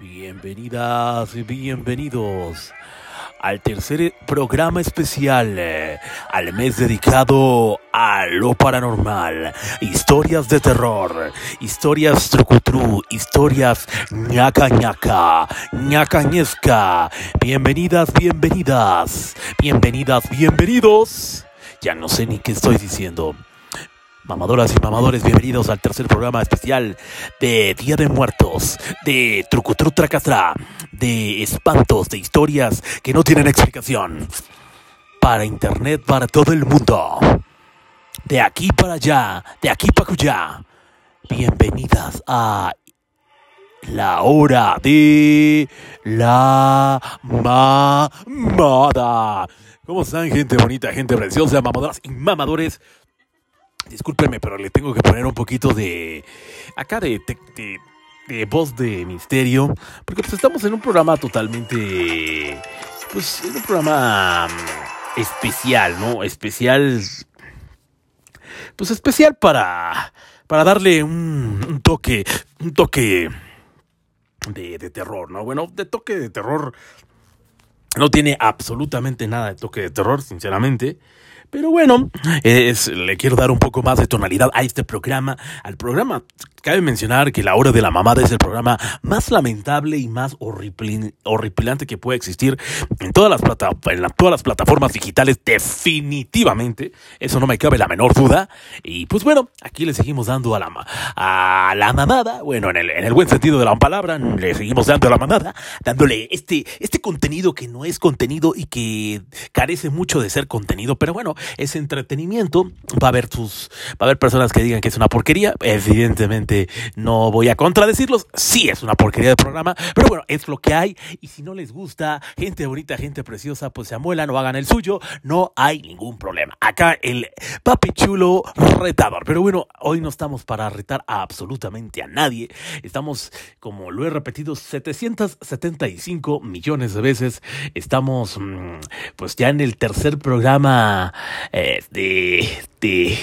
Bienvenidas bienvenidos al tercer programa especial, eh, al mes dedicado a lo paranormal, historias de terror, historias trucutru, historias ñaca ñaca, ñaca ñesca. Bienvenidas, bienvenidas, bienvenidas, bienvenidos. Ya no sé ni qué estoy diciendo. Mamadoras y mamadores, bienvenidos al tercer programa especial de Día de Muertos, de Trucutru Tracatra, de espantos, de historias que no tienen explicación. Para internet, para todo el mundo. De aquí para allá, de aquí para allá. Bienvenidas a la hora de la mamada. ¿Cómo están, gente bonita, gente preciosa, mamadoras y mamadores? Discúlpeme, pero le tengo que poner un poquito de. Acá de, de, de- voz de misterio. Porque pues estamos en un programa totalmente. Pues en un programa mm, especial, ¿no? Especial. Pues especial para. Para darle un, un toque. Un toque. De terror, ¿no? Bueno, de toque de terror. No tiene absolutamente nada de toque de terror, sinceramente. Pero bueno, es- le quiero dar un poco más de tonalidad a este programa. Al programa, cabe mencionar que La Hora de la Mamada es el programa más lamentable y más horripilante que puede existir en todas las, plata- en la- todas las plataformas digitales, definitivamente. Eso no me cabe la menor duda. Y pues bueno, aquí le seguimos dando a la, a la mamada. Bueno, en el, en el buen sentido de la palabra, le seguimos dando a la mamada, dándole este, este contenido que no es contenido y que carece mucho de ser contenido, pero bueno, es entretenimiento. Va a haber sus, va a haber personas que digan que es una porquería. Evidentemente no voy a contradecirlos. Sí es una porquería de programa, pero bueno, es lo que hay. Y si no les gusta, gente bonita, gente preciosa, pues se amuelan o hagan el suyo. No hay ningún problema. Acá el papi chulo retador. Pero bueno, hoy no estamos para retar a absolutamente a nadie. Estamos, como lo he repetido 775 millones de veces, estamos mm, pues ya en el tercer programa eh, de, de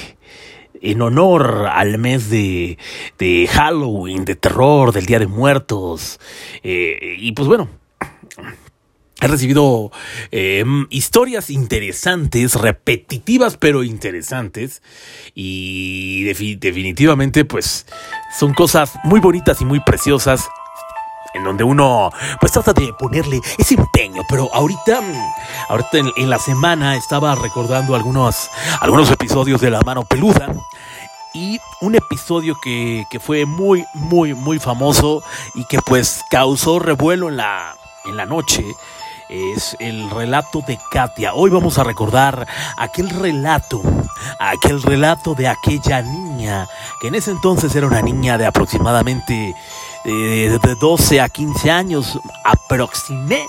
en honor al mes de, de Halloween, de terror, del Día de Muertos. Eh, y pues bueno, He recibido eh, historias interesantes, repetitivas pero interesantes. Y defi- definitivamente pues son cosas muy bonitas y muy preciosas. En donde uno pues trata de ponerle ese empeño. Pero ahorita, mm, ahorita en, en la semana estaba recordando algunos, algunos episodios de La Mano Peluda. Y un episodio que, que fue muy, muy, muy famoso y que pues causó revuelo en la, en la noche es el relato de Katia. Hoy vamos a recordar aquel relato, aquel relato de aquella niña, que en ese entonces era una niña de aproximadamente eh, de 12 a 15 años, aproximé,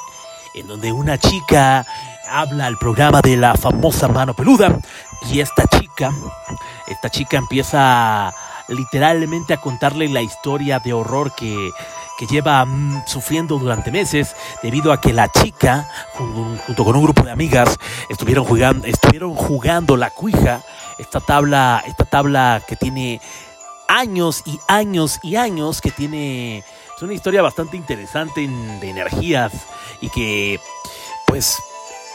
en donde una chica habla al programa de la famosa mano peluda. Y esta chica, esta chica empieza literalmente a contarle la historia de horror que que lleva mm, sufriendo durante meses debido a que la chica jun- junto con un grupo de amigas estuvieron jugando estuvieron jugando la cuija esta tabla esta tabla que tiene años y años y años que tiene es una historia bastante interesante de energías y que pues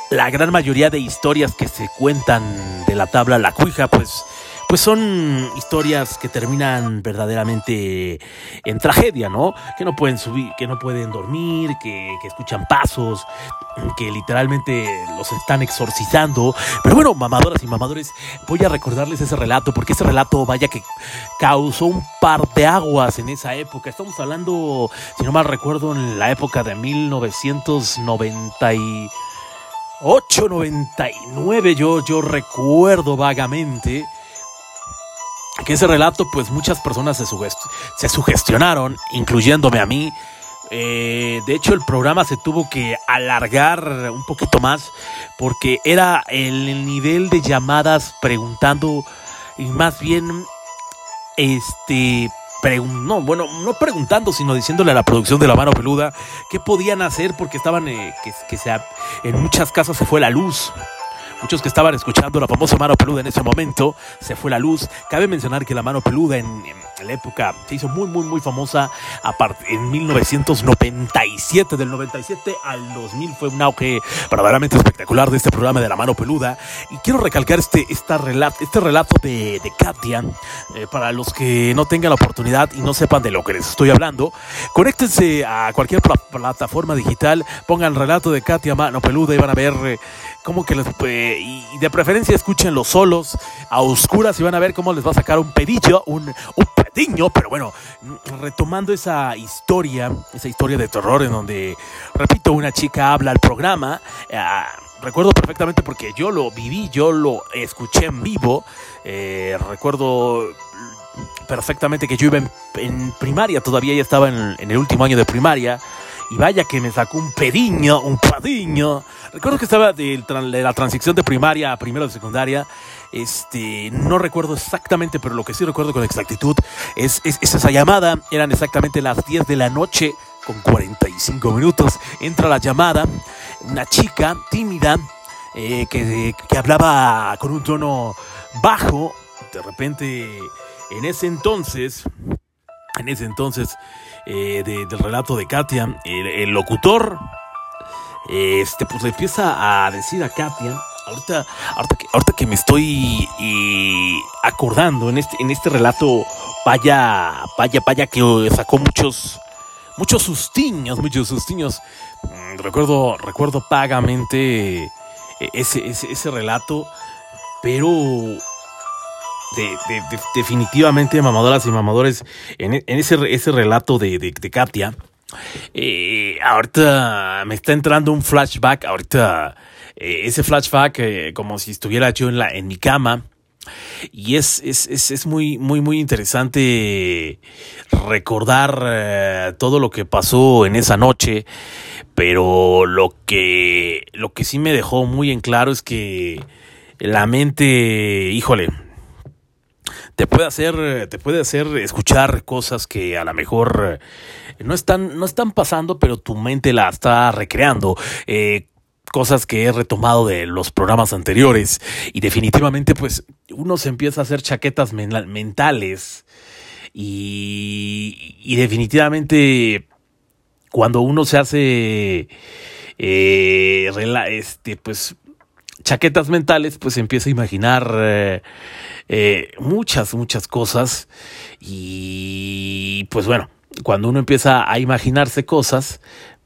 la gran mayoría de historias que se cuentan de la tabla la cuija pues pues son historias que terminan verdaderamente en tragedia, ¿no? Que no pueden subir, que no pueden dormir, que, escuchan pasos, que literalmente los están exorcizando. Pero bueno, mamadoras y mamadores, voy a recordarles ese relato, porque ese relato, vaya que causó un par de aguas en esa época. Estamos hablando, si no mal recuerdo, en la época de 1998, 99, yo, yo recuerdo vagamente que ese relato, pues muchas personas se, se sugestionaron, incluyéndome a mí. Eh, de hecho, el programa se tuvo que alargar un poquito más porque era el nivel de llamadas preguntando y más bien, este, no, bueno, no preguntando, sino diciéndole a la producción de la mano peluda qué podían hacer porque estaban, eh, que, que en muchas casas se fue la luz. Muchos que estaban escuchando la famosa mano peluda en ese momento, se fue la luz. Cabe mencionar que la mano peluda en, en la época se hizo muy, muy, muy famosa en 1997. Del 97 al 2000 fue un auge verdaderamente espectacular de este programa de la mano peluda. Y quiero recalcar este, esta relato, este relato de, de Katia, eh, para los que no tengan la oportunidad y no sepan de lo que les estoy hablando. Conéctense a cualquier plataforma digital, pongan el relato de Katia Mano Peluda y van a ver eh, cómo que les... Eh, y de preferencia escuchen los solos a oscuras y van a ver cómo les va a sacar un pedillo, un, un pediño, pero bueno, retomando esa historia, esa historia de terror en donde, repito, una chica habla al programa. recuerdo perfectamente porque yo lo viví, yo lo escuché en vivo. recuerdo perfectamente que yo iba en, primaria, todavía ya estaba en, el último año de primaria. Y vaya que me sacó un pediño, un padiño. Recuerdo que estaba de, la transición de primaria a primero de secundaria. Este, no recuerdo exactamente, pero lo que sí recuerdo con exactitud es, esa llamada. Eran exactamente las 10 de la noche con 45 minutos. Entra la llamada, una chica tímida eh, que, que hablaba con un tono bajo. De repente en ese entonces, en ese entonces eh, del relato de Katia, el, locutor, este, pues empieza a decir a Katia, ahorita, ahorita, que, me estoy acordando en este, en este relato, vaya, vaya, vaya que sacó muchos, muchos sustiños, muchos sustiños. Mm, recuerdo, recuerdo pagamente eh, ese, ese, ese relato, pero de, definitivamente mamadoras y mamadores en, ese, ese relato de, de, Katia. Eh, ahorita me está entrando un flashback, ahorita eh, ese flashback eh, como si estuviera yo en, la, en mi cama. Y es, es, es, es muy, muy, muy interesante recordar todo lo que pasó en esa noche. Pero lo que, lo que sí me dejó muy en claro es que la mente, híjole, te puede hacer, te puede hacer escuchar cosas que a lo mejor eh, no están, no están pasando, pero tu mente la está recreando. Eh, cosas que he retomado de los programas anteriores y definitivamente pues uno se empieza a hacer chaquetas mentales y, y definitivamente cuando uno se hace eh, este pues chaquetas mentales pues empieza a imaginar eh, muchas, muchas cosas. Y pues bueno, cuando uno empieza a imaginarse cosas,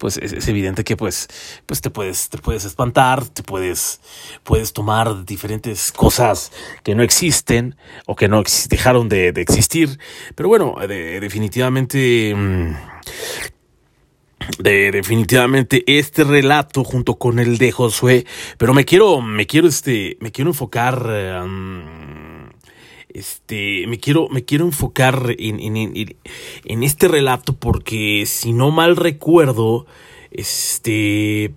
pues es, evidente que pues, pues te puedes, te puedes espantar, te puedes, puedes tomar diferentes cosas que no existen o que no dejaron de, existir. Pero bueno, definitivamente, mm, de, definitivamente este relato junto con el de Josué, pero me quiero, me quiero, este, me quiero enfocar, eh, este, me quiero, me quiero enfocar en, en, en, este relato porque si no mal recuerdo, este,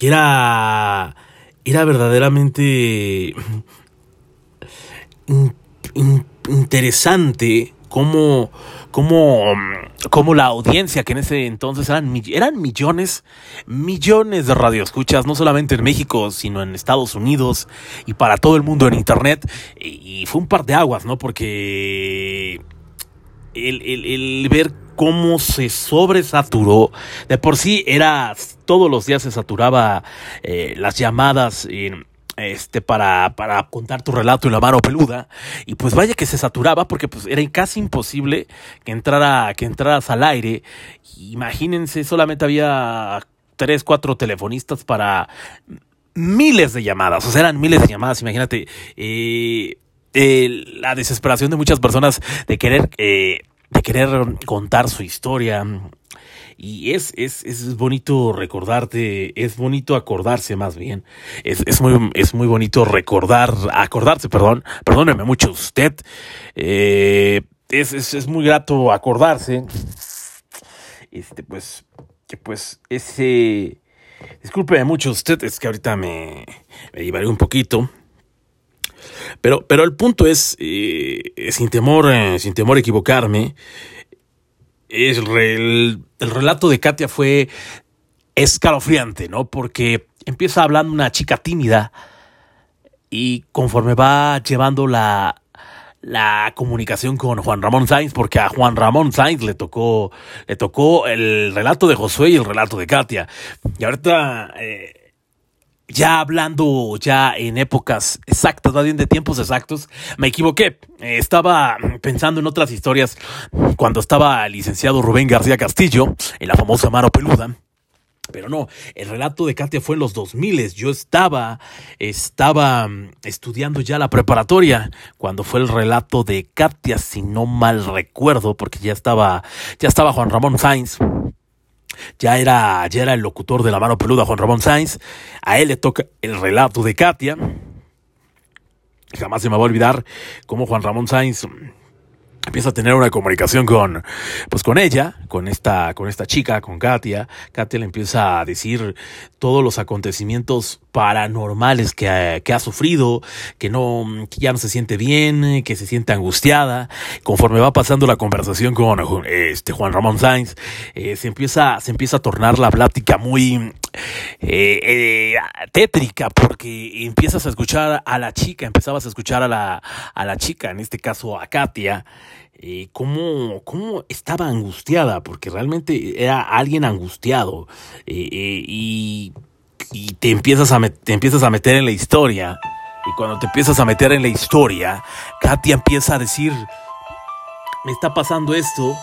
era, era verdaderamente interesante cómo, cómo, cómo la audiencia, que en ese entonces eran, eran millones, millones de radioescuchas, no solamente en México, sino en Estados Unidos y para todo el mundo en Internet. Y, fue un par de aguas, ¿no? Porque el, el, ver cómo se sobresaturó. De por sí era, todos los días se saturaba eh, las llamadas en este, para, para contar tu relato en la mano peluda. Y pues vaya que se saturaba porque pues era casi imposible que, entrara, que entraras al aire. Imagínense, solamente había tres, cuatro telefonistas para miles de llamadas. O sea, eran miles de llamadas, imagínate. Eh, la desesperación de muchas personas de querer, eh, de querer contar su historia, y es, es, es bonito recordarte, es bonito acordarse más bien. Es, es, muy, es muy bonito recordar, acordarse, perdón, perdóneme mucho usted. Eh, es, es, es muy grato acordarse. Este, pues, que pues ese... Discúlpeme mucho usted, es que ahorita me, me llevaré un poquito. Pero, pero el punto es, eh, sin temor, eh, sin temor a equivocarme, es el, el relato de Katia fue escalofriante, ¿no? Porque empieza hablando una chica tímida, y conforme va llevando la, la comunicación con Juan Ramón Sainz, porque a Juan Ramón Sainz le tocó, le tocó el relato de Josué y el relato de Katia. Y ahorita, eh, ya hablando ya en épocas exactas, más bien de tiempos exactos, me equivoqué. Estaba pensando en otras historias cuando estaba licenciado Rubén García Castillo, en la famosa mano peluda. Pero no, el relato de Katia fue en los 2000. Yo estaba, estaba mm, estudiando ya la preparatoria cuando fue el relato de Katia, si no mal recuerdo, porque ya estaba, ya estaba Juan Ramón Sainz. Ya era, ya era el locutor de la mano peluda, Juan Ramón Sainz. A él le toca el relato de Katia. Jamás se me va a olvidar cómo Juan Ramón Sainz empieza a tener una comunicación con pues con ella, con esta con esta chica, con Katia. Katia le empieza a decir todos los acontecimientos paranormales que ha, que ha sufrido, que no que ya no se siente bien, que se siente angustiada. Conforme va pasando la conversación con este Juan Ramón Sainz, eh, se empieza se empieza a tornar la plática muy eh, eh, tétrica porque empiezas a escuchar a la chica, empezabas a escuchar a la a la chica, en este caso a Katia eh, cómo, cómo, estaba angustiada, porque realmente era alguien angustiado. Eh, eh, y, y, te, empiezas a te empiezas a meter en la historia. Y cuando te empiezas a meter en la historia, Katia empieza a decir, me está pasando esto.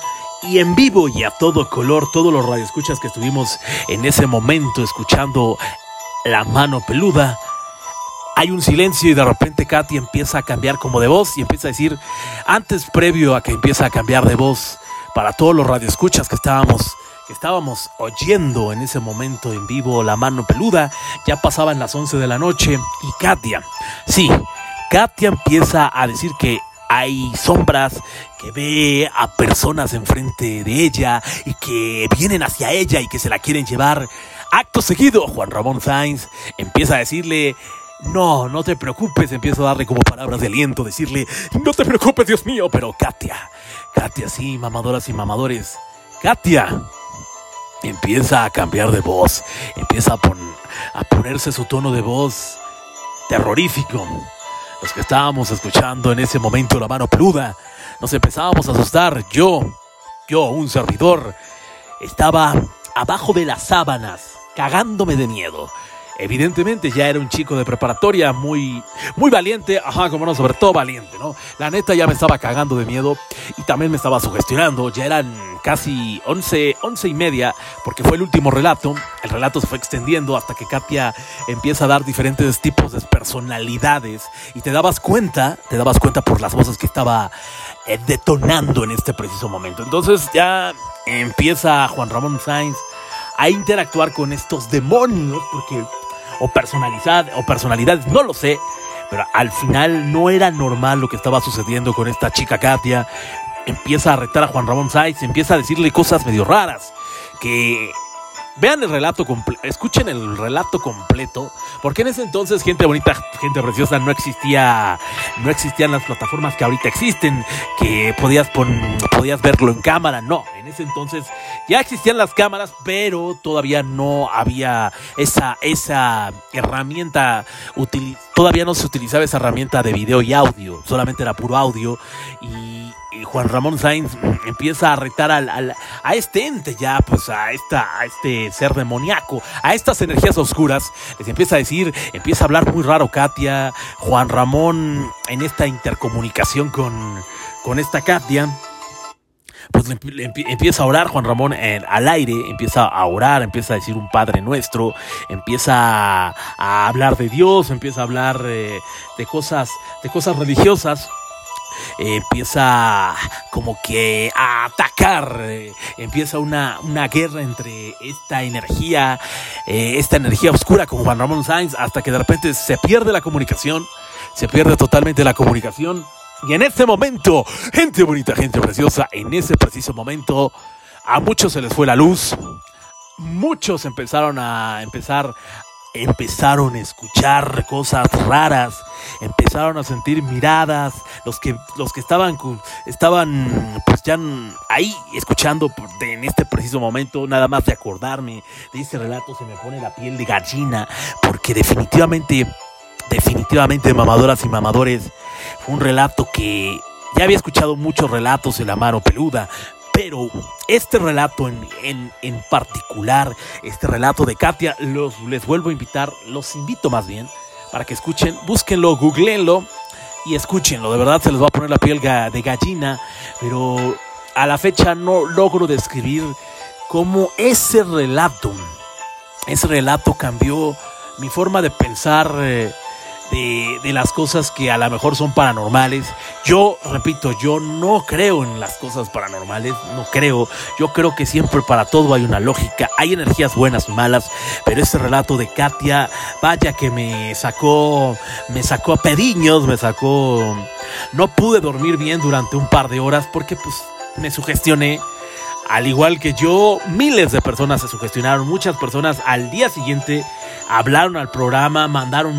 Y en vivo y a todo color, todos los radioescuchas que estuvimos en ese momento escuchando la mano peluda, hay un silencio y de repente Katy empieza a cambiar como de voz y empieza a decir, antes previo a que empiece a cambiar de voz, para todos los radioescuchas que estábamos, que estábamos oyendo en ese momento en vivo La Mano Peluda, ya pasaban las 11 de la noche y Katia, sí, Katia empieza a decir que hay sombras, que ve a personas enfrente de ella y que vienen hacia ella y que se la quieren llevar. Acto seguido, Juan Ramón Sainz empieza a decirle no, no te preocupes, empiezo a darle como palabras de aliento, decirle, no te preocupes, Dios mío, pero Katia, Katia, sí, mamadoras y mamadores, Katia, empieza a cambiar de voz, empieza a, a ponerse su tono de voz terrorífico. Los que estábamos escuchando en ese momento la mano peluda, nos empezábamos a asustar. Yo, yo, un servidor, estaba abajo de las sábanas, cagándome de miedo. Evidentemente ya era un chico de preparatoria muy, muy valiente, ajá, como no, sobre todo valiente, ¿no? La neta ya me estaba cagando de miedo y también me estaba sugestionando, ya eran casi once, once y media, porque fue el último relato, el relato se fue extendiendo hasta que Katia empieza a dar diferentes tipos de personalidades y te dabas cuenta, te dabas cuenta por las voces que estaba eh, detonando en este preciso momento. Entonces ya empieza Juan Ramón Sainz a interactuar con estos demonios, porque o personalidad o personalidades, no lo sé, pero al final no era normal lo que estaba sucediendo con esta chica Katia. Empieza a retar a Juan Ramón Sáiz, empieza a decirle cosas medio raras que Vean el relato completo, escuchen el relato completo, porque en ese entonces gente bonita, gente preciosa no existía, no existían las plataformas que ahorita existen, que podías podías verlo en cámara, no, en ese entonces ya existían las cámaras, pero todavía no había esa esa herramienta todavía no se utilizaba esa herramienta de video y audio, solamente era puro audio y Juan Ramón Sainz empieza a retar al, a este ente ya, pues a, esta, a este ser demoníaco, a estas energías oscuras, les empieza a decir, empieza a hablar muy raro Katia, Juan Ramón en esta intercomunicación con, con esta Katia. Pues le, empieza a orar Juan Ramón al aire, empieza a orar, empieza a decir un Padre Nuestro, empieza a, hablar de Dios, empieza a hablar eh, de cosas, de cosas religiosas empieza como que a atacar, eh, empieza una, una, guerra entre esta energía, eh, esta energía oscura con Juan Ramón Sainz, hasta que de repente se pierde la comunicación, se pierde totalmente la comunicación. Y en ese momento, gente bonita, gente preciosa, en ese preciso momento, a muchos se les fue la luz, muchos empezaron a empezar empezaron a escuchar cosas raras, empezaron a sentir miradas, los que, los que estaban, estaban pues ya ahí escuchando en este preciso momento, nada más de acordarme de ese relato se me pone la piel de gallina, porque definitivamente definitivamente mamadoras y mamadores, fue un relato que ya había escuchado muchos relatos de la mano peluda, pero este relato en, en, particular, este relato de Katia, los, les vuelvo a invitar, los invito más bien, para que escuchen, búsquenlo, googleenlo y escúchenlo. De verdad se les va a poner la piel de gallina, pero a la fecha no logro describir cómo ese relato, ese relato cambió mi forma de pensar. Eh, de, las cosas que a lo mejor son paranormales. Yo, repito, yo no creo en las cosas paranormales, no creo. Yo creo que siempre para todo hay una lógica, hay energías buenas y malas, pero este relato de Katia, vaya que me sacó, me sacó a pediños, me sacó... No pude dormir bien durante un par de horas porque pues me sugestioné. Al igual que yo, miles de personas se sugestionaron, muchas personas al día siguiente hablaron al programa, mandaron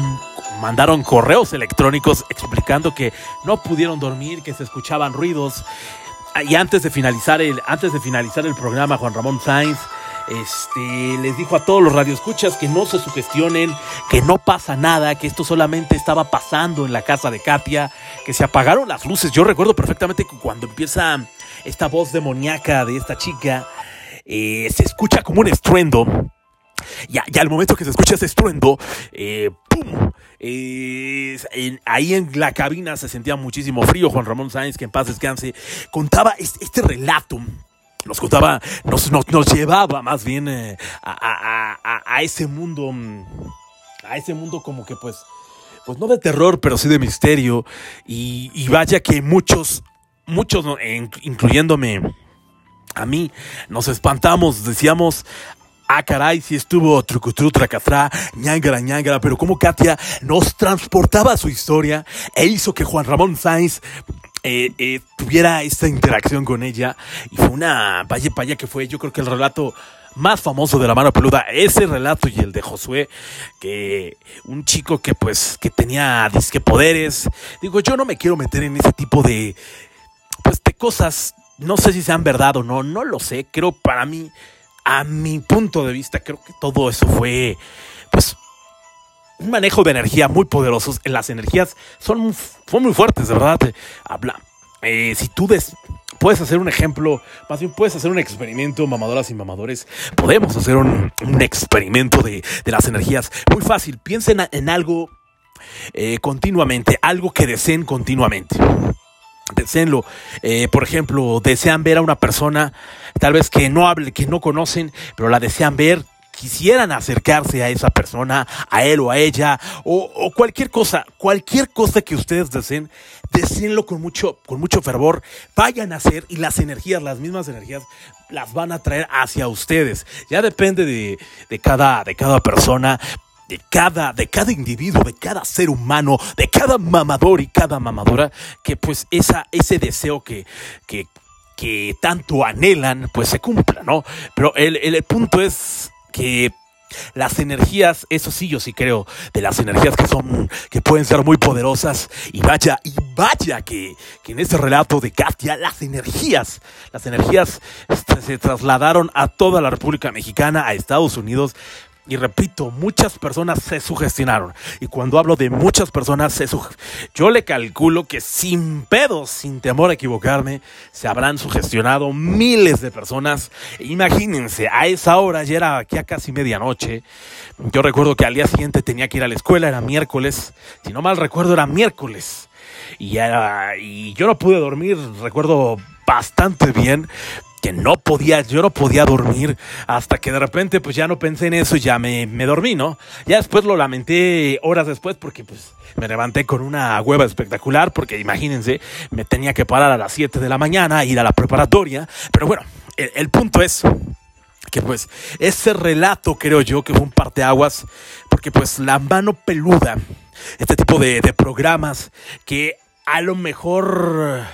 mandaron correos electrónicos explicando que no pudieron dormir, que se escuchaban ruidos. Y antes de finalizar el, antes de finalizar el programa, Juan Ramón Sainz este, les dijo a todos los radioescuchas que no se sugestionen, que no pasa nada, que esto solamente estaba pasando en la casa de Katia, que se apagaron las luces. Yo recuerdo perfectamente que cuando empieza esta voz demoníaca de esta chica, eh, se escucha como un estruendo. Y, al momento que se escucha ese estruendo, eh, ¡pum! ahí en la cabina se sentía muchísimo frío. Juan Ramón Sáenz, que en paz descanse, contaba este, relato. Nos contaba, nos, llevaba más bien eh, a, ese mundo, a ese mundo como que pues, pues no de terror, pero sí de misterio. Y, vaya que muchos, muchos, incluyéndome a mí, nos espantamos, decíamos, Ah, caray, si estuvo trucutru, tracatrá, ñangara, ñangara, pero como Katia nos transportaba su historia e hizo que Juan Ramón Sainz eh, eh, tuviera esta interacción con ella. Y fue una vaya, vaya que fue, yo creo que el relato más famoso de la mano peluda, ese relato y el de Josué, que un chico que pues, que tenía disque poderes. Digo, yo no me quiero meter en ese tipo de cosas. No sé si sean verdad o no, no lo sé. Creo para mí a mi punto de vista, creo que todo eso fue, pues, un manejo de energía muy poderoso. Las energías son, muy fuertes, de verdad. Habla. Eh, si tú puedes hacer un ejemplo, más bien puedes hacer un experimento, mamadoras y mamadores. Podemos hacer un, experimento de, las energías. Muy fácil. Piensen en, algo eh, continuamente, algo que deseen continuamente. Deseenlo. Eh, por ejemplo, desean ver a una persona, tal vez que no hable, que no conocen, pero la desean ver, quisieran acercarse a esa persona, a él o a ella, o, cualquier cosa, cualquier cosa que ustedes deseen, deseenlo con mucho, con mucho fervor, vayan a hacer y las energías, las mismas energías, las van a traer hacia ustedes. Ya depende de, de cada, de cada persona, de cada, de cada individuo, de cada ser humano, de cada mamador y cada mamadora, que pues esa, ese deseo que, que, que tanto anhelan, pues se cumpla, ¿no? Pero el, el, punto es que las energías, eso sí, yo sí creo, de las energías que son, que pueden ser muy poderosas. Y vaya, y vaya que, que en ese relato de Katia, las energías, las energías se trasladaron a toda la República Mexicana, a Estados Unidos, y repito, muchas personas se sugestionaron. Y cuando hablo de muchas personas, se yo le calculo que sin pedos, sin temor a equivocarme, se habrán sugestionado miles de personas. Imagínense, a esa hora, ya era aquí a casi medianoche. Yo recuerdo que al día siguiente tenía que ir a la escuela, era miércoles. Si no mal recuerdo, era miércoles. Y, y yo no pude dormir, recuerdo bastante bien que no podía, yo no podía dormir hasta que de repente pues ya no pensé en eso y ya me, me dormí, ¿no? Ya después lo lamenté horas después porque pues me levanté con una hueva espectacular porque imagínense, me tenía que parar a las 7 de la mañana, ir a la preparatoria, pero bueno, el, punto es que pues ese relato creo yo que fue un parteaguas porque pues la mano peluda, este tipo de, de programas que a lo mejor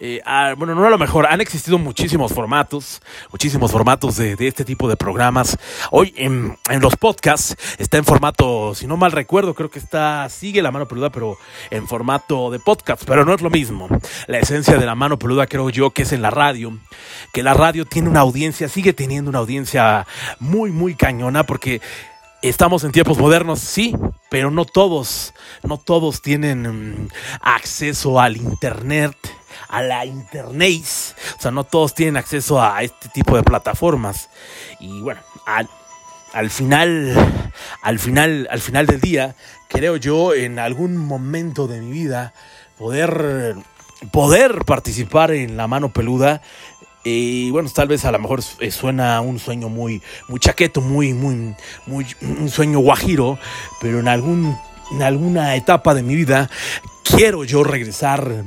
eh, bueno, no a lo mejor, han existido muchísimos formatos, muchísimos formatos de, este tipo de programas. Hoy en, los podcasts está en formato, si no mal recuerdo, creo que está, sigue la mano peluda, pero en formato de podcast, pero no es lo mismo. La esencia de la mano peluda creo yo que es en la radio, que la radio tiene una audiencia, sigue teniendo una audiencia muy, muy cañona, porque Estamos en tiempos modernos, sí, pero no todos, no todos tienen mm, acceso al internet, a la internet. O sea, no todos tienen acceso a este tipo de plataformas. Y bueno, al, al final, al final, al final del día, creo yo en algún momento de mi vida poder poder participar en la mano peluda y bueno, tal vez a lo mejor eh, suena un sueño muy, muy chaqueto, muy, muy, muy, un sueño guajiro, pero en algún, en alguna etapa de mi vida quiero yo regresar,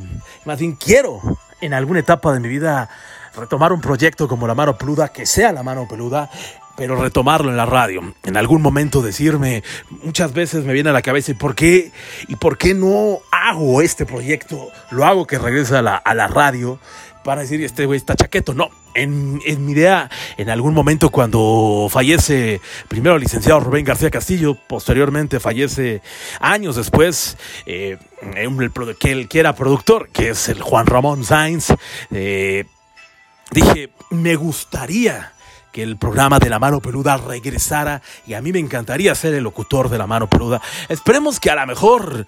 más bien quiero en alguna etapa de mi vida retomar un proyecto como la mano peluda, que sea la mano peluda, pero retomarlo en la radio. En algún momento decirme, muchas veces me viene a la cabeza, ¿y por qué, y por qué no hago este proyecto? Lo hago que regrese a la, a la radio para decir, este güey está chaqueto. No, en, mi idea, en algún momento cuando fallece primero el licenciado Rubén García Castillo, posteriormente fallece años después, eh, que, el, que era productor, que es el Juan Ramón Sainz, eh, dije, me gustaría que el programa de la mano peluda regresara y a mí me encantaría ser el locutor de la mano peluda. Esperemos que a lo mejor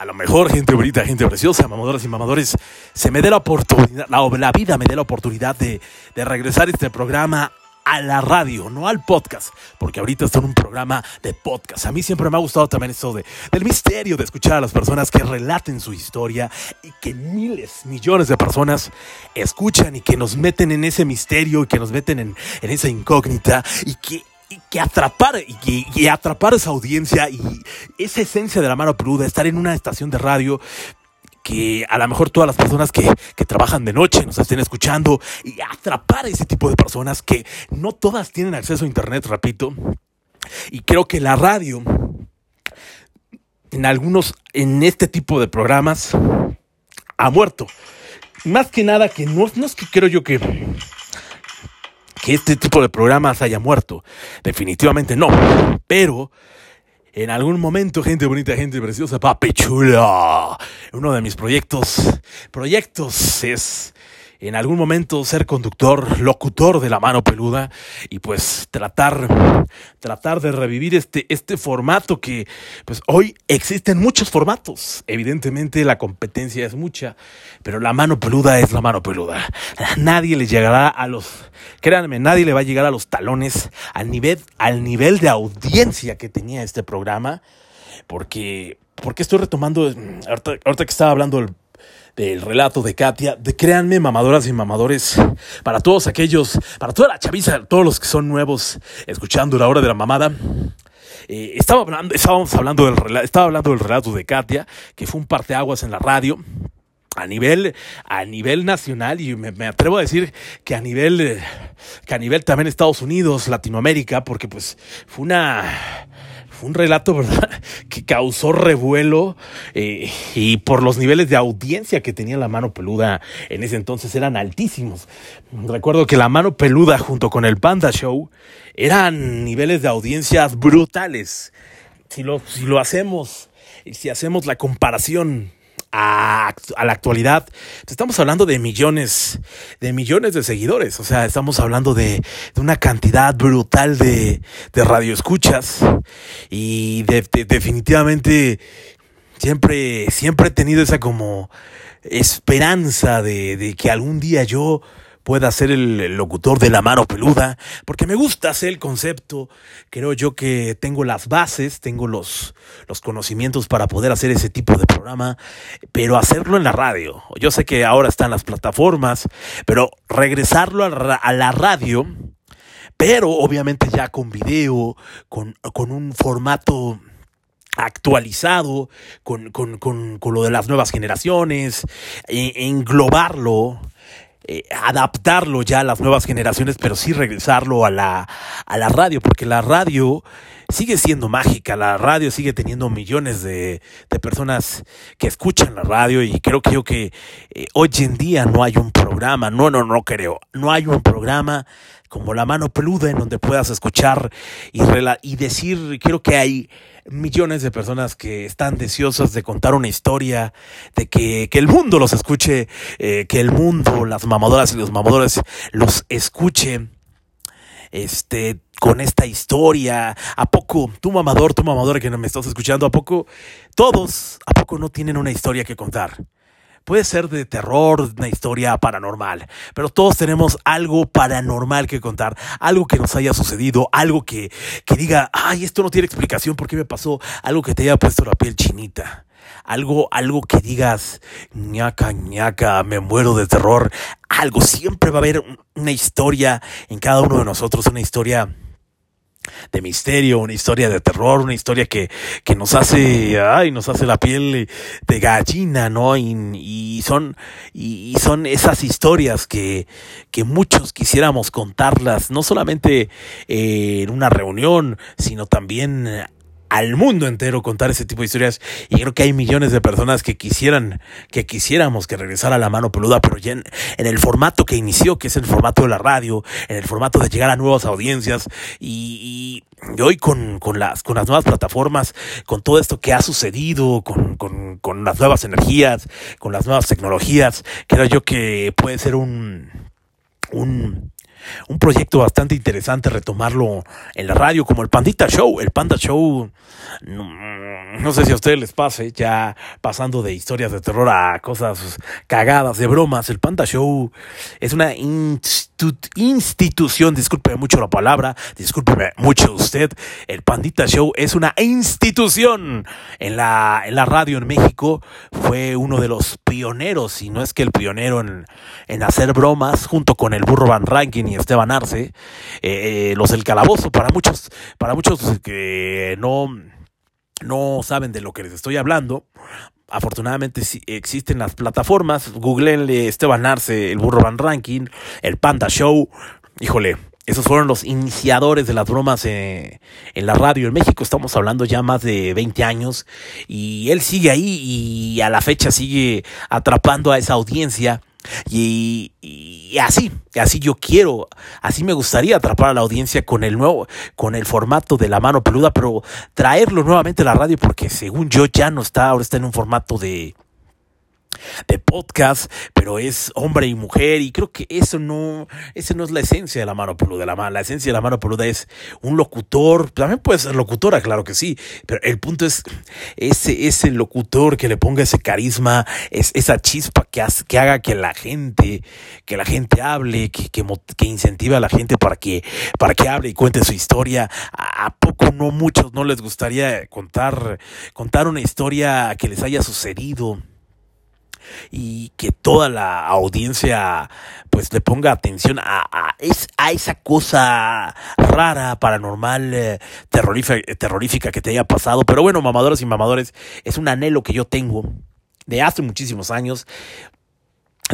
a lo mejor, gente bonita, gente preciosa, mamadoras y mamadores, se me dé la oportunidad, la, la vida me dé la oportunidad de, de regresar este programa a la radio, no al podcast, porque ahorita está en un programa de podcast. A mí siempre me ha gustado también eso de, del misterio, de escuchar a las personas que relaten su historia y que miles, millones de personas escuchan y que nos meten en ese misterio y que nos meten en, en esa incógnita y que que atrapar y, atrapar esa audiencia y esa esencia de la mano peluda, estar en una estación de radio que a lo mejor todas las personas que, trabajan de noche nos estén escuchando y atrapar a ese tipo de personas que no todas tienen acceso a internet, repito. Y creo que la radio, en algunos, en este tipo de programas, ha muerto. Más que nada que no es que creo yo que que este tipo de programas haya muerto. Definitivamente no. Pero en algún momento, gente bonita, gente preciosa, papi chula. Uno de mis proyectos, proyectos es en algún momento ser conductor, locutor de la mano peluda y pues tratar, tratar de revivir este, este formato que pues hoy existen muchos formatos. Evidentemente la competencia es mucha, pero la mano peluda es la mano peluda. Nadie le llegará a los, créanme, nadie le va a llegar a los talones al nivel, al nivel de audiencia que tenía este programa, porque, porque estoy retomando, ahorita, ahorita que estaba hablando del del relato de Katia, de créanme, mamadoras y mamadores, para todos aquellos, para toda la chaviza, todos los que son nuevos escuchando la hora de la mamada. Eh, estaba hablando, estábamos hablando del, estaba hablando del relato de Katia, que fue un parteaguas en la radio a nivel a nivel nacional y me, atrevo a decir que a nivel que a nivel también Estados Unidos Latinoamérica porque pues fue una un relato, ¿verdad?, que causó revuelo eh, y por los niveles de audiencia que tenía la mano peluda en ese entonces eran altísimos. Recuerdo que la mano peluda junto con el Panda Show eran niveles de audiencias brutales. Si lo, si lo hacemos, si hacemos la comparación a, la actualidad, estamos hablando de millones, de millones de seguidores. O sea, estamos hablando de, una cantidad brutal de, de radioescuchas. Y definitivamente siempre, siempre he tenido esa como esperanza de, de que algún día yo pueda ser el locutor de la mano peluda, porque me gusta hacer el concepto, creo yo que tengo las bases, tengo los, los conocimientos para poder hacer ese tipo de programa, pero hacerlo en la radio. Yo sé que ahora están las plataformas, pero regresarlo a la radio, pero obviamente ya con video, con, con un formato actualizado con, con, con, lo de las nuevas generaciones, e, englobarlo eh, adaptarlo ya a las nuevas generaciones, pero sí regresarlo a la, a la radio, porque la radio sigue siendo mágica, la radio sigue teniendo millones de, de personas que escuchan la radio y creo que yo que eh, hoy en día no hay un programa, no, no, no creo, no hay un programa como la mano peluda en donde puedas escuchar y, y decir, creo que hay millones de personas que están deseosas de contar una historia, de que, que el mundo los escuche, eh, que el mundo, las mamadoras y los mamadores los escuche. Este, con esta historia. ¿A poco, tú mamador, tú mamadora que me estás escuchando, a poco todos, a poco no tienen una historia que contar? Puede ser de terror, una historia paranormal, pero todos tenemos algo paranormal que contar, algo que nos haya sucedido, algo que, que diga, ay, esto no tiene explicación, ¿por qué me pasó? Algo que te haya puesto la piel chinita algo, algo que digas, ñaca, ñaca, me muero de terror, algo, siempre va a haber una historia en cada uno de nosotros, una historia de misterio, una historia de terror, una historia que, que nos hace, ay, nos hace la piel de gallina, ¿no? Y, son, y, son esas historias que, que muchos quisiéramos contarlas, no solamente eh, en una reunión, sino también al mundo entero contar ese tipo de historias. Y creo que hay millones de personas que quisieran que quisiéramos que regresara la mano peluda pero ya en, el formato que inició que es el formato de la radio en el formato de llegar a nuevas audiencias y, hoy con, con, las con las nuevas plataformas con todo esto que ha sucedido con, con, con las nuevas energías con las nuevas tecnologías creo yo que puede ser un un un proyecto bastante interesante retomarlo en la radio, como el Pandita Show. El Panda Show, no, sé si a ustedes les pase, ya pasando de historias de terror a cosas cagadas, de bromas. El Panda Show es una institución, discúlpeme mucho la palabra, discúlpeme mucho usted. El Pandita Show es una institución en la, en la radio en México. Fue uno de los pioneros, si no es que el pionero en, hacer bromas, junto con el Burro Van Ranking y Esteban Arce, eh, eh, los del calabozo, para muchos, para muchos que no, no saben de lo que les estoy hablando, afortunadamente existen las plataformas, googleenle Esteban Arce, el Burro Van Ranking, el Panda Show, híjole, esos fueron los iniciadores de las bromas eh, en la radio en México. Estamos hablando ya más de 20 años y él sigue ahí y a la fecha sigue atrapando a esa audiencia y, así, así yo quiero, así me gustaría atrapar a la audiencia con el nuevo, con el formato de la mano peluda, pero traerlo nuevamente a la radio porque según yo ya no está, ahora está en un formato de, de podcast, pero es hombre y mujer y creo que eso no, ese no es la esencia de la mano peluda. La, la esencia de la mano peluda es un locutor, también puede ser locutora, claro que sí, pero el punto es ese, ese locutor que le ponga ese carisma, es, esa chispa que, hace, que haga que la gente, que la gente hable, que, que, que incentive a la gente para que, para que hable y cuente su historia. ¿A, a poco no muchos no les gustaría contar, contar una historia que les haya sucedido? Y que toda la audiencia pues le ponga atención a, a, a esa cosa rara, paranormal, eh, terrorífica, terrorífica que te haya pasado. Pero bueno, mamadoras y mamadores, es un anhelo que yo tengo de hace muchísimos años.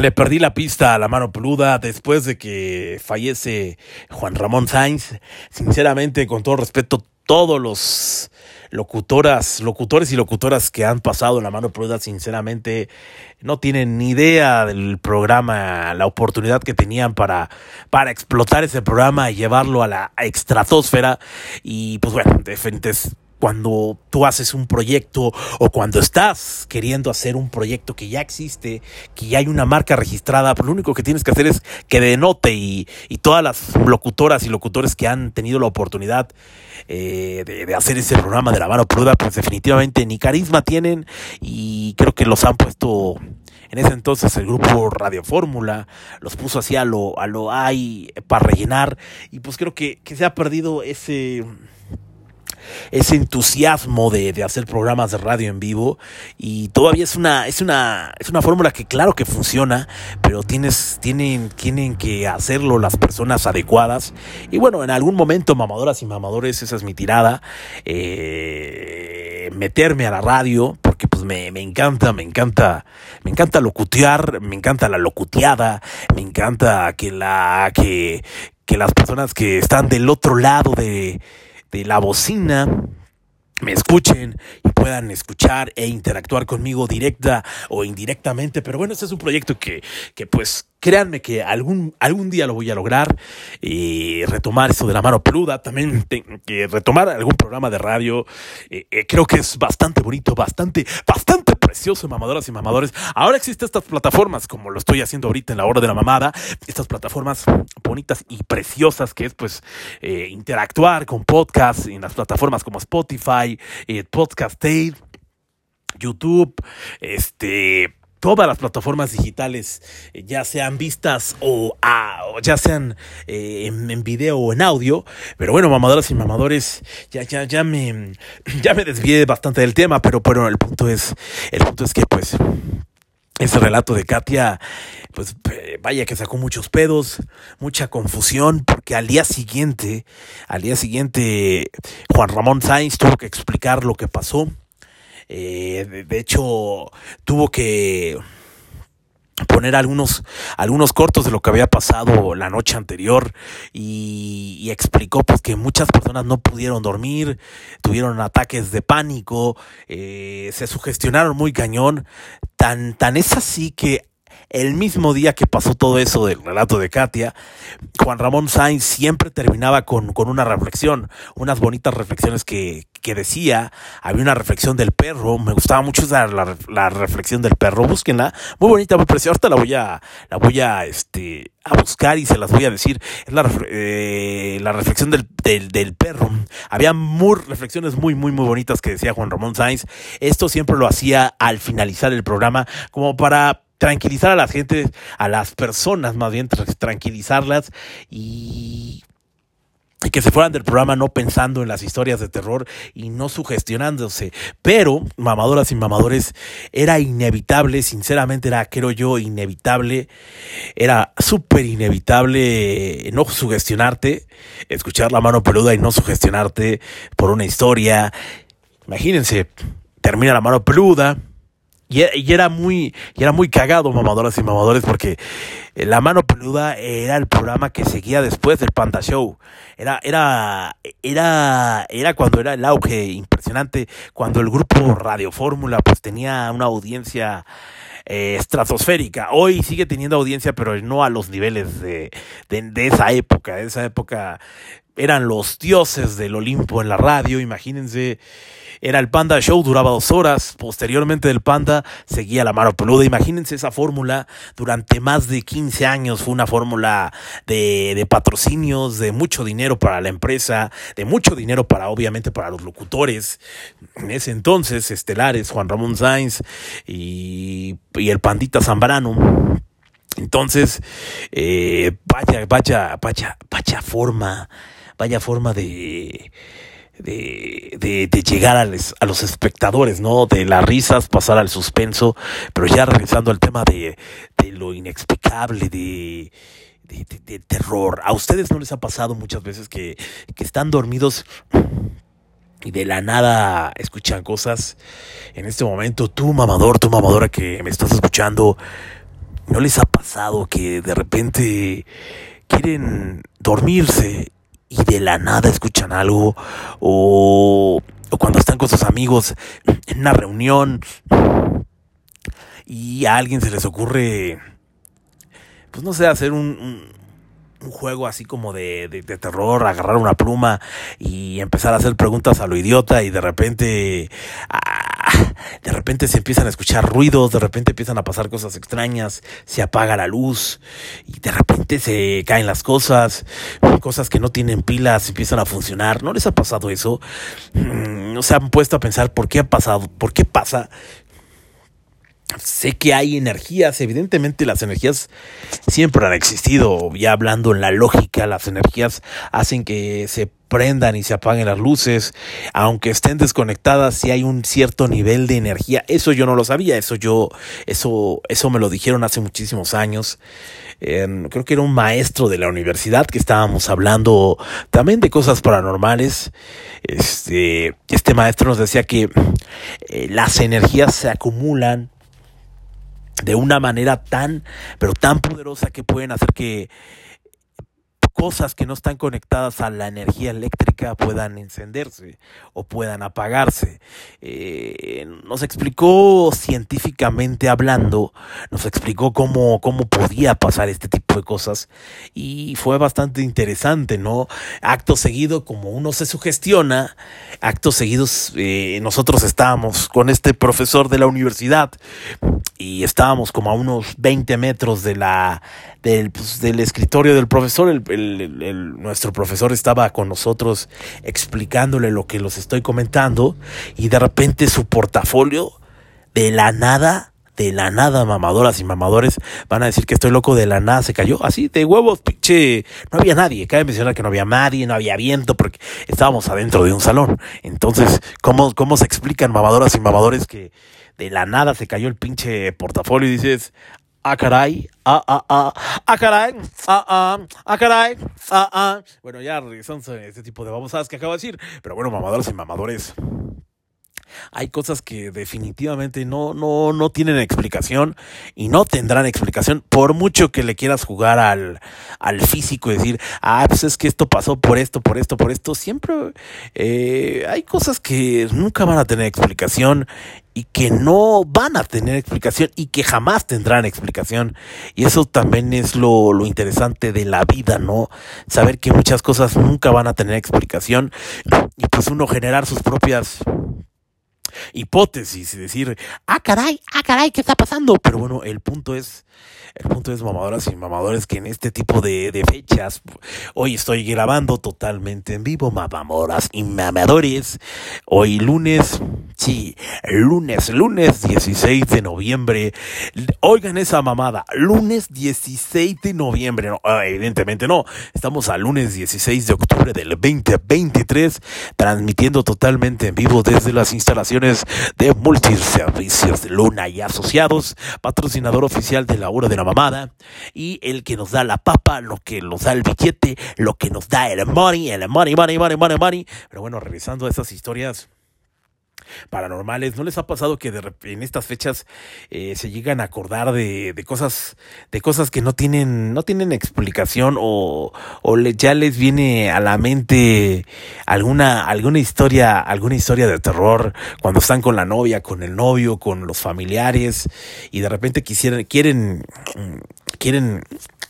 Le perdí la pista a la mano peluda después de que fallece Juan Ramón Sainz. Sinceramente, con todo respeto, todos los locutoras, locutores y locutoras que han pasado la mano peluda, sinceramente, no tienen ni idea del programa, la oportunidad que tenían para, para explotar ese programa y llevarlo a la estratosfera. Y pues bueno, de frente cuando tú haces un proyecto o cuando estás queriendo hacer un proyecto que ya existe, que ya hay una marca registrada, pues lo único que tienes que hacer es que denote y, y todas las locutoras y locutores que han tenido la oportunidad eh, de, de, hacer ese programa de la mano pruda, pues definitivamente ni carisma tienen y creo que los han puesto en ese entonces el grupo Radio Fórmula los puso así a lo, a lo hay para rellenar y pues creo que, que se ha perdido ese ese entusiasmo de, de, hacer programas de radio en vivo. Y todavía es una es una es una fórmula que claro que funciona pero tienes tienen tienen que hacerlo las personas adecuadas. Y bueno en algún momento mamadoras y mamadores esa es mi tirada eh, meterme a la radio porque pues me, me encanta me encanta me encanta locutear me encanta la locuteada me encanta que la que que las personas que están del otro lado de la bocina me escuchen y puedan escuchar e interactuar conmigo directa o indirectamente. Pero bueno, este es un proyecto que, que pues créanme que algún, algún día lo voy a lograr y retomar eso de la mano peluda. También retomar algún programa de radio. Eh, eh, creo que es bastante bonito, bastante, bastante precioso, mamadoras y mamadores. Ahora existen estas plataformas, como lo estoy haciendo ahorita en la hora de la mamada, estas plataformas bonitas y preciosas que es pues eh, interactuar con podcasts en las plataformas como Spotify, Podcast Aid, YouTube, este todas las plataformas digitales, eh, ya sean vistas o, ya sean eh, en, video o en audio. Pero bueno, mamadoras y mamadores, ya, ya, ya me, ya me desvié bastante del tema, pero bueno, el punto es, el punto es que pues ese relato de Katia, pues vaya que sacó muchos pedos, mucha confusión, porque al día siguiente, al día siguiente, Juan Ramón Sainz tuvo que explicar lo que pasó eh, de hecho, tuvo que poner algunos, algunos cortos de lo que había pasado la noche anterior y, explicó pues que muchas personas no pudieron dormir, tuvieron ataques de pánico, eh, se sugestionaron muy cañón, tan, tan es así que el mismo día que pasó todo eso del relato de Katia, Juan Ramón Sainz siempre terminaba con, con una reflexión, unas bonitas reflexiones que, que decía, había una reflexión del perro, me gustaba mucho la, la, reflexión del perro, búsquenla, muy bonita, muy preciosa, ahorita la voy a, la voy a, este, a buscar y se las voy a decir, es la, eh, la reflexión del, del, del, perro, había muy, reflexiones muy, muy, muy bonitas que decía Juan Ramón Sainz, esto siempre lo hacía al finalizar el programa, como para tranquilizar a la gente, a las personas más bien, tranquilizarlas y y que se fueran del programa no pensando en las historias de terror y no sugestionándose. Pero, mamadoras y mamadores, era inevitable, sinceramente era, creo yo, inevitable, era súper inevitable no sugestionarte, escuchar la mano peluda y no sugestionarte por una historia. Imagínense, termina la mano peluda, y, era muy, y era muy cagado, mamadoras y mamadores, porque La Mano Peluda era el programa que seguía después del Panda Show. Era, era, era, era cuando era el auge impresionante, cuando el grupo Radio Fórmula pues tenía una audiencia eh, estratosférica. Hoy sigue teniendo audiencia, pero no a los niveles de, de, de esa época. De esa época eran los dioses del Olimpo en la radio, imagínense era el Panda Show, duraba dos horas. Posteriormente del Panda seguía la mano peluda. Imagínense esa fórmula durante más de 15 años. Fue una fórmula de, de patrocinios, de mucho dinero para la empresa, de mucho dinero para, obviamente, para los locutores. En ese entonces, estelares, Juan Ramón Sainz y, y el Pandita Zambrano. Entonces, eh, vaya, vaya, vaya, vaya forma, vaya forma de, de, de, llegar a, a, los espectadores, ¿no? De las risas, pasar al suspenso, pero ya regresando al tema de, de lo inexplicable, de, de, terror. ¿A ustedes no les ha pasado muchas veces que, que están dormidos y de la nada escuchan cosas? En este momento, tú mamador, tú mamadora que me estás escuchando, ¿no les ha pasado que de repente quieren dormirse y de la nada escuchan algo o, o cuando están con sus amigos en una reunión y a alguien se les ocurre, pues no sé, hacer un, un, juego así como de, de, de, terror, agarrar una pluma y empezar a hacer preguntas a lo idiota y de repente... Ah, de repente se empiezan a escuchar ruidos, de repente empiezan a pasar cosas extrañas, se apaga la luz y de repente se caen las cosas, cosas que no tienen pilas empiezan a funcionar. ¿No les ha pasado eso? Mm, no se han puesto a pensar por qué ha pasado, por qué pasa Sé que hay energías, evidentemente las energías siempre han existido, ya hablando en la lógica, las energías hacen que se prendan y se apaguen las luces, aunque estén desconectadas, si hay un cierto nivel de energía. Eso yo no lo sabía, eso yo, eso, eso me lo dijeron hace muchísimos años. creo que era un maestro de la universidad que estábamos hablando también de cosas paranormales. Este, este maestro nos decía que eh, las energías se acumulan de una manera tan, pero tan poderosa que pueden hacer que cosas que no están conectadas a la energía eléctrica puedan encenderse o puedan apagarse. Eh, nos explicó científicamente hablando, nos explicó cómo, cómo podía pasar este tipo de cosas y fue bastante interesante, ¿no? Acto seguido, como uno se sugestiona, actos seguidos eh, nosotros estábamos con este profesor de la universidad y estábamos como a unos 20 metros de la del, pues, del escritorio del profesor. El, nuestro profesor estaba con nosotros explicándole lo que los estoy comentando y de repente su portafolio de la nada de la nada, mamadoras y mamadores, van a decir que estoy loco, de la nada se cayó, así, de huevos, pinche, no había nadie, cabe mencionar que no había nadie, no había viento, porque estábamos adentro de un salón. Entonces, ¿cómo, cómo se explican, mamadoras y mamadores, que de la nada se cayó el pinche portafolio y dices, ah, caray, ah, ah, ah, ah, caray, ah, ah, ah, caray, ah, ah. Bueno, ya regresamos a este tipo de babosadas que acabo de decir, pero bueno, mamadoras y mamadores. Hay cosas que definitivamente no, no, no tienen explicación y no tendrán explicación por mucho que le quieras jugar al, al físico y decir, ah, pues es que esto pasó por esto, por esto, por esto. Siempre eh, hay cosas que nunca van a tener explicación y que no van a tener explicación y que jamás tendrán explicación. Y eso también es lo, lo, interesante de la vida, ¿no? Saber que muchas cosas nunca van a tener explicación y pues uno generar sus propias hipótesis y decir, ah, caray, ah, caray, ¿qué está pasando? Pero bueno, el punto es, el punto es, mamadoras y mamadores, que en este tipo de, fechas, hoy estoy grabando totalmente en vivo, mamadoras y mamadores, hoy lunes, sí, lunes, lunes 16 de noviembre, oigan esa mamada, lunes 16 de noviembre, no, ah, evidentemente no, estamos a lunes 16 de octubre del 2023, transmitiendo totalmente en vivo desde las instalaciones de Multiservicios Luna y Asociados, patrocinador oficial de la hora de la mamada, y el que nos da la papa, lo que nos da el billete, lo que nos da el money, el money, money, money, money, money. Pero bueno, revisando esas historias paranormales. ¿No les ha pasado que de, en estas fechas eh, se llegan a acordar de, de, cosas, de cosas que no tienen, no tienen explicación o, o ya les viene a la mente alguna, alguna historia, alguna historia de terror cuando están con la novia, con el novio, con los familiares y de repente quisieran, quieren, quieren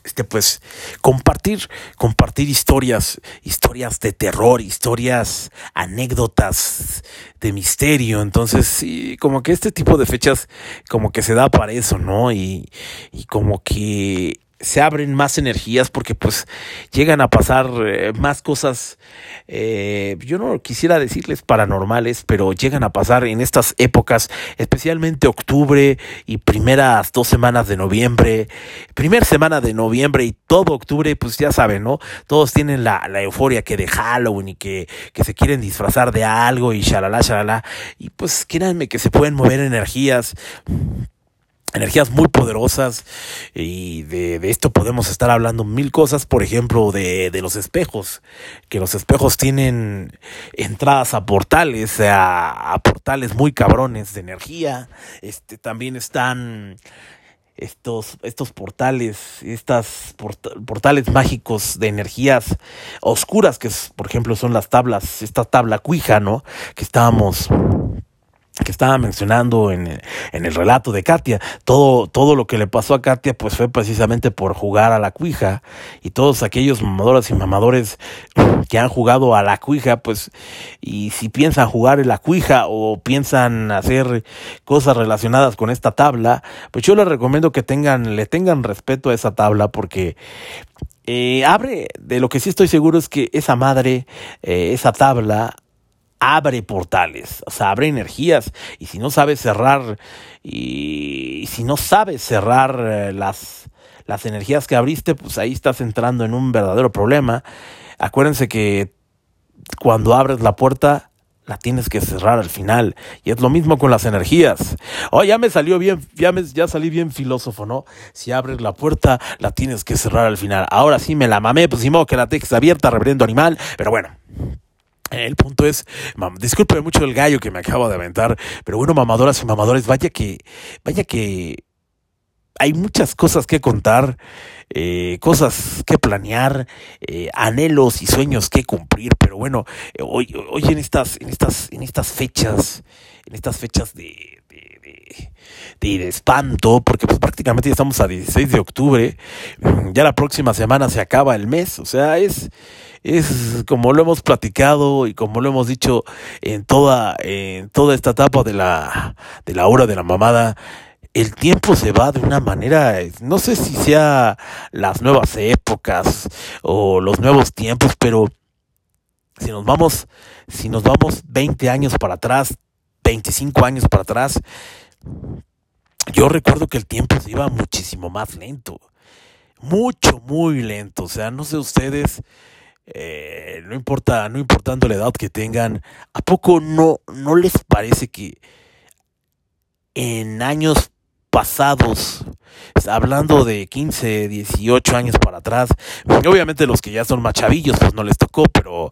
este pues compartir compartir historias historias de terror historias anécdotas de misterio. Entonces sí como que este tipo de fechas como que se da para eso no y, y como que se abren más energías porque pues llegan a pasar eh, más cosas, eh, yo no quisiera decirles paranormales, pero llegan a pasar en estas épocas, especialmente octubre y primeras dos semanas de noviembre, primera semana de noviembre y todo octubre, pues ya saben, ¿no? Todos tienen la, la euforia que de Halloween y que, que se quieren disfrazar de algo y shalala, shalala, y pues créanme que se pueden mover energías energías muy poderosas y de, esto podemos estar hablando mil cosas, por ejemplo, de, los espejos, que los espejos tienen entradas a portales, a, a portales muy cabrones de energía, este también están estos, estos portales, estas portales mágicos de energías oscuras, que por ejemplo son las tablas, esta tabla cuija, ¿no? Que estábamos que estaba mencionando en, en, el relato de Katia, todo, todo lo que le pasó a Katia pues fue precisamente por jugar a la cuija y todos aquellos mamadoras y mamadores que han jugado a la cuija pues y si piensan jugar en la cuija o piensan hacer cosas relacionadas con esta tabla pues yo les recomiendo que tengan, le tengan respeto a esa tabla porque eh, abre, de lo que sí estoy seguro es que esa madre, eh, esa tabla abre portales, o sea, abre energías. Y si no sabes cerrar, y, si no sabes cerrar eh, las, las energías que abriste, pues ahí estás entrando en un verdadero problema. Acuérdense que cuando abres la puerta, la tienes que cerrar al final. Y es lo mismo con las energías. Oh, ya me salió bien, ya, me, ya salí bien filósofo, ¿no? Si abres la puerta, la tienes que cerrar al final. Ahora sí me la mamé, pues si modo que la tex abierta, reverendo animal. Pero bueno, el punto es, disculpe mucho el gallo que me acabo de aventar, pero bueno, mamadoras y mamadores, vaya que, vaya que hay muchas cosas que contar, eh, cosas que planear, eh, anhelos y sueños que cumplir, pero bueno, eh, hoy, hoy en estas, en estas, en estas fechas, en estas fechas de, de, espanto, porque pues prácticamente ya estamos a 16 de octubre, ya la próxima semana se acaba el mes, o sea, es, es como lo hemos platicado y como lo hemos dicho en toda, en toda esta etapa de la, de la hora de la mamada, el tiempo se va de una manera, no sé si sea las nuevas épocas o los nuevos tiempos, pero si nos vamos, si nos vamos 20 años para atrás, 25 años para atrás, yo recuerdo que el tiempo se iba muchísimo más lento, mucho, muy lento, o sea, no sé ustedes, eh, no importa, no importando la edad que tengan, ¿a poco no, no les parece que en años pasados, hablando de 15, 18 años para atrás, obviamente los que ya son más chavillos, pues no les tocó, pero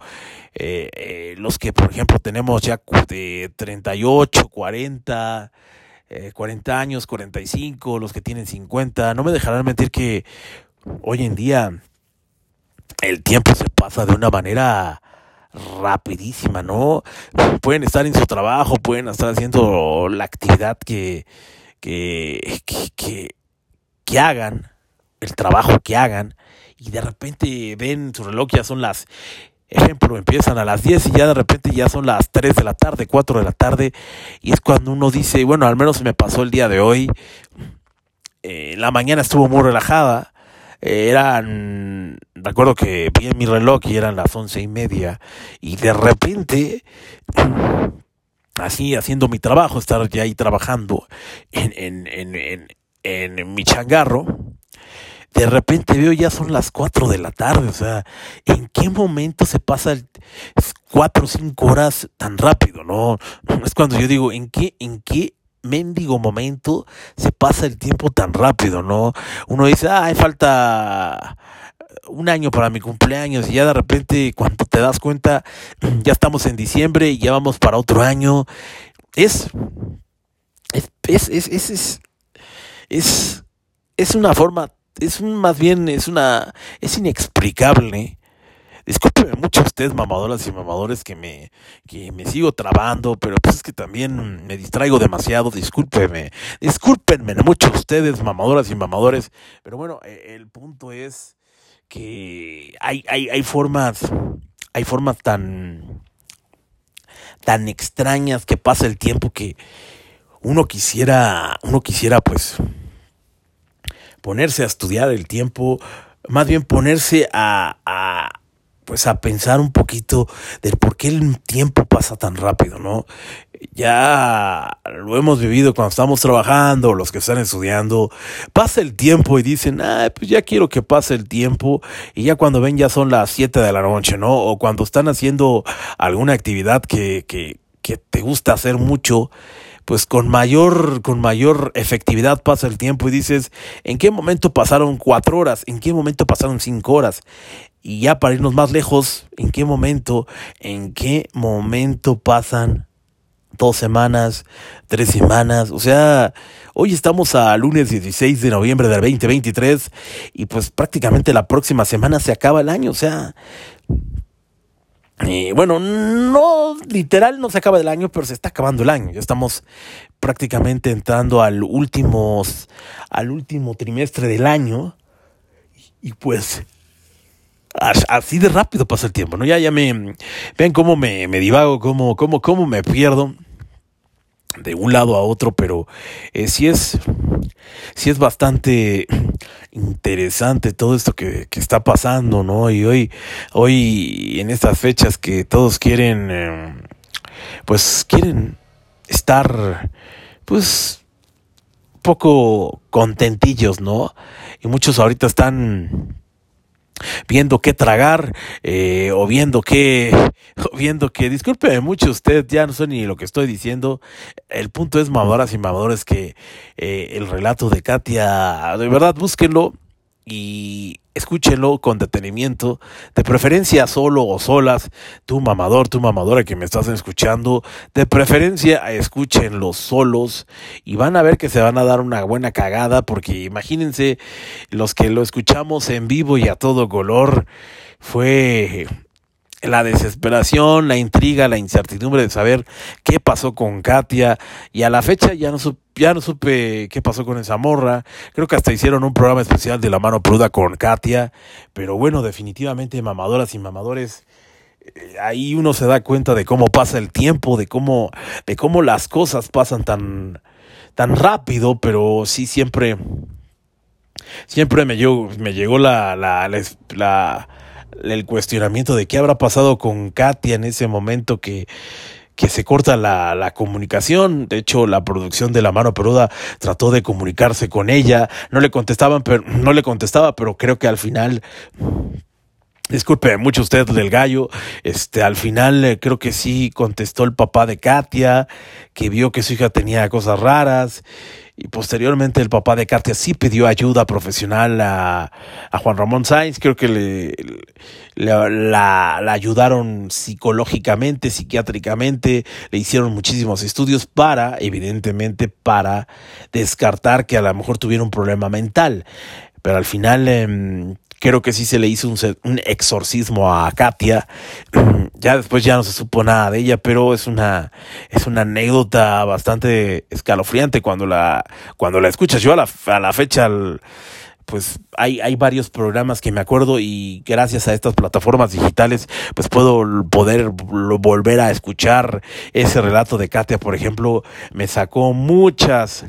eh, eh, los que, por ejemplo, tenemos ya de 38, 40, eh, 40 años, 45, los que tienen 50, no me dejarán mentir que hoy en día el tiempo se pasa de una manera rapidísima, ¿no? Pueden estar en su trabajo, pueden estar haciendo la actividad que, que, que, hagan, el trabajo que hagan, y de repente ven su reloj, son las, ejemplo, empiezan a las 10 y ya de repente ya son las 3 de la tarde, 4 de la tarde, y es cuando uno dice, bueno, al menos me pasó el día de hoy, eh, la mañana estuvo muy relajada, eh, eran, recuerdo que vi en mi reloj y eran las once y media, y de repente así haciendo mi trabajo, estar ya ahí trabajando en, en, en, en mi changarro, de repente veo ya son las 4 de la tarde, o sea, ¿en qué momento se pasa el 4 o 5 horas tan rápido, no? Es cuando yo digo, ¿en qué, en qué mendigo momento se pasa el tiempo tan rápido, no? Uno dice, ah, hay falta un año para mi cumpleaños y ya de repente cuando te das cuenta ya estamos en diciembre y ya vamos para otro año. Es es es es es, es, es una forma es un, más bien es una es inexplicable. Discúlpeme mucho ustedes, mamadoras y mamadores, que me, que me sigo trabando, pero pues es que también me distraigo demasiado, discúlpeme, discúlpenme mucho ustedes, mamadoras y mamadores, pero bueno, e, el punto es que hay, hay, hay formas, hay formas tan, tan extrañas que pasa el tiempo que uno quisiera, uno quisiera pues ponerse a estudiar el tiempo, más bien ponerse a, pues a pensar un poquito del por qué el tiempo pasa tan rápido, ¿no? Ya lo hemos vivido cuando estamos trabajando, los que están estudiando, pasa el tiempo y dicen, ah, pues ya quiero que pase el tiempo, y ya cuando ven ya son las 7 de la noche, ¿no? O cuando están haciendo alguna actividad que, que, que te gusta hacer mucho, pues con mayor, con mayor efectividad pasa el tiempo y dices, ¿en qué momento pasaron cuatro horas? ¿En qué momento pasaron cinco horas? Y ya para irnos más lejos, ¿en qué momento, en qué momento pasan dos semanas, tres semanas? O sea, hoy estamos a lunes 16 de noviembre del 2023 y pues prácticamente la próxima semana se acaba el año. O sea, eh, bueno, no literal no se acaba el año, pero se está acabando el año. Ya estamos prácticamente entrando al último, al último trimestre del año. Y pues así de rápido pasa el tiempo, ¿no? Ya, ya me, ven cómo me, me divago, cómo, cómo, cómo me pierdo de un lado a otro, pero eh, sí es, sí es bastante interesante todo esto que, que, está pasando, ¿no? Y hoy, hoy en estas fechas que todos quieren, eh, pues quieren estar, pues, poco contentillos, ¿no? Y muchos ahorita están viendo qué tragar eh, o viendo qué viendo que disculpe mucho usted ya no sé ni lo que estoy diciendo. El punto es mamadoras y mamadores que eh, el relato de Katia de verdad búsquenlo y escúchenlo con detenimiento, de preferencia solo o solas, tu mamador, tu mamadora que me estás escuchando, de preferencia escúchenlo solos y van a ver que se van a dar una buena cagada porque imagínense los que lo escuchamos en vivo y a todo color, fue la desesperación, la intriga, la incertidumbre de saber qué pasó con Katia y a la fecha ya no supe, ya no supe qué pasó con esa morra. Creo que hasta hicieron un programa especial de la mano pruda con Katia, pero bueno, definitivamente mamadoras y mamadores eh, ahí uno se da cuenta de cómo pasa el tiempo, de cómo de cómo las cosas pasan tan tan rápido, pero sí siempre siempre me llegó me llegó la la, la el cuestionamiento de qué habrá pasado con Katia en ese momento que, que se corta la, la, comunicación. De hecho, la producción de La Mano Peruda trató de comunicarse con ella. No le contestaban, pero no le contestaba, pero creo que al final. Disculpe mucho usted del gallo. Este, al final eh, creo que sí contestó el papá de Katia, que vio que su hija tenía cosas raras y posteriormente el papá de Katia sí pidió ayuda profesional a, Juan Ramón Sainz, creo que le, la, la, ayudaron psicológicamente, psiquiátricamente, le hicieron muchísimos estudios para, evidentemente, para descartar que a lo mejor tuviera un problema mental. Pero al final eh, creo que sí se le hizo un, un exorcismo a Katia. Ya después ya no se supo nada de ella, pero es una, es una anécdota bastante escalofriante cuando la, cuando la escuchas. Yo a la, a la fecha, pues hay, hay varios programas que me acuerdo y gracias a estas plataformas digitales pues puedo poder volver a escuchar ese relato de Katia, por ejemplo, me sacó muchas,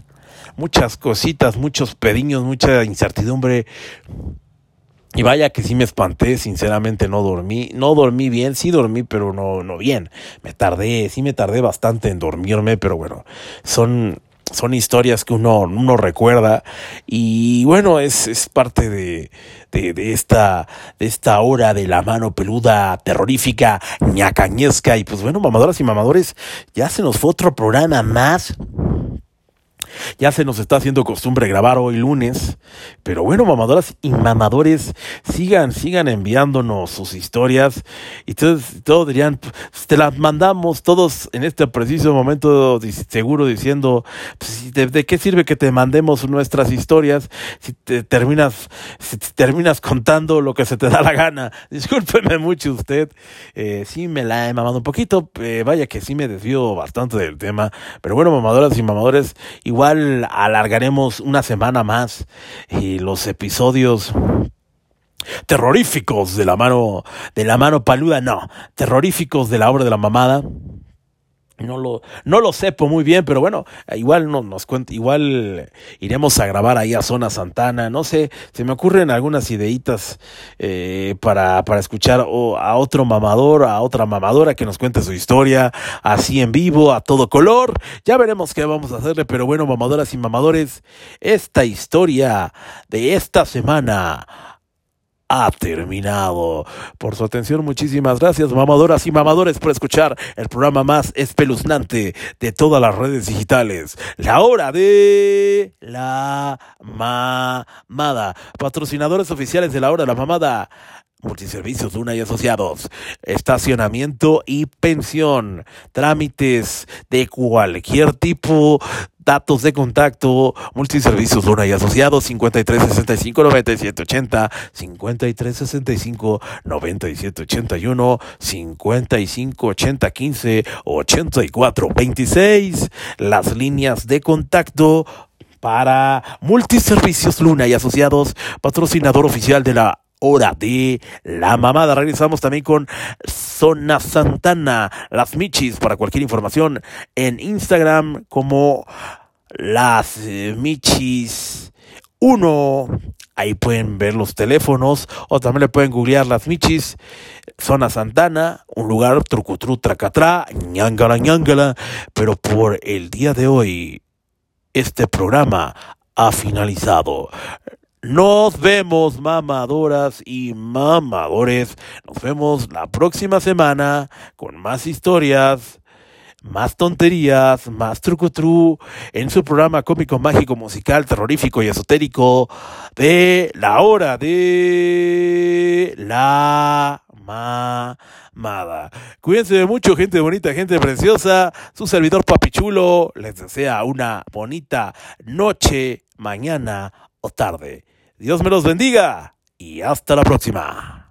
muchas cositas, muchos pediños, mucha incertidumbre y vaya que sí me espanté, sinceramente no dormí, no dormí bien, sí dormí, pero no, no bien. Me tardé, sí me tardé bastante en dormirme, pero bueno, son, son historias que uno, uno recuerda. Y bueno, es, es parte de, de, de, esta, de esta hora de la mano peluda terrorífica, ñacañesca. Y pues bueno, mamadoras y mamadores, ya se nos fue otro programa más ya se nos está haciendo costumbre grabar hoy lunes. Pero bueno, mamadoras y mamadores, sigan, sigan enviándonos sus historias. Y todos, todos dirían, pues, te las mandamos todos en este preciso momento seguro diciendo, pues, ¿de, qué sirve que te mandemos nuestras historias si te terminas, si te terminas contando lo que se te da la gana? Discúlpeme mucho usted. Eh, sí me la he mamado un poquito. Eh, vaya que sí me desvío bastante del tema. Pero bueno, mamadoras y mamadores, igual alargaremos una semana más y los episodios terroríficos de la mano de la mano paluda, no, terroríficos de la obra de la mamada no lo, no lo sepo muy bien, pero bueno, igual no, nos cuenta, igual iremos a grabar ahí a Zona Santana, no sé, se me ocurren algunas ideitas eh, para, para escuchar a otro mamador, a otra mamadora que nos cuente su historia, así en vivo, a todo color, ya veremos qué vamos a hacerle, pero bueno, mamadoras y mamadores, esta historia de esta semana ha terminado. Por su atención, muchísimas gracias, mamadoras y mamadores, por escuchar el programa más espeluznante de todas las redes digitales. La hora de la mamada. Patrocinadores oficiales de la hora de la mamada. Multiservicios Luna y Asociados, estacionamiento y pensión, trámites de cualquier tipo, datos de contacto, multiservicios Luna y Asociados, 5365 9780, 5365 9781, 5580 15 84 26, las líneas de contacto para Multiservicios Luna y Asociados, patrocinador oficial de la hora de la mamada. Regresamos también con Zona Santana, las Michis, para cualquier información en Instagram como las Michis 1. Ahí pueden ver los teléfonos o también le pueden googlear las Michis. Zona Santana, un lugar trucutru tracatra, ñangala ñangala. Pero por el día de hoy, este programa ha finalizado. Nos vemos, mamadoras y mamadores. Nos vemos la próxima semana con más historias, más tonterías, más truco en su programa cómico, mágico, musical, terrorífico y esotérico de la hora de la mamada. Cuídense mucho, gente bonita, gente preciosa. Su servidor Papichulo les desea una bonita noche, mañana o tarde. Dios me los bendiga y hasta la próxima.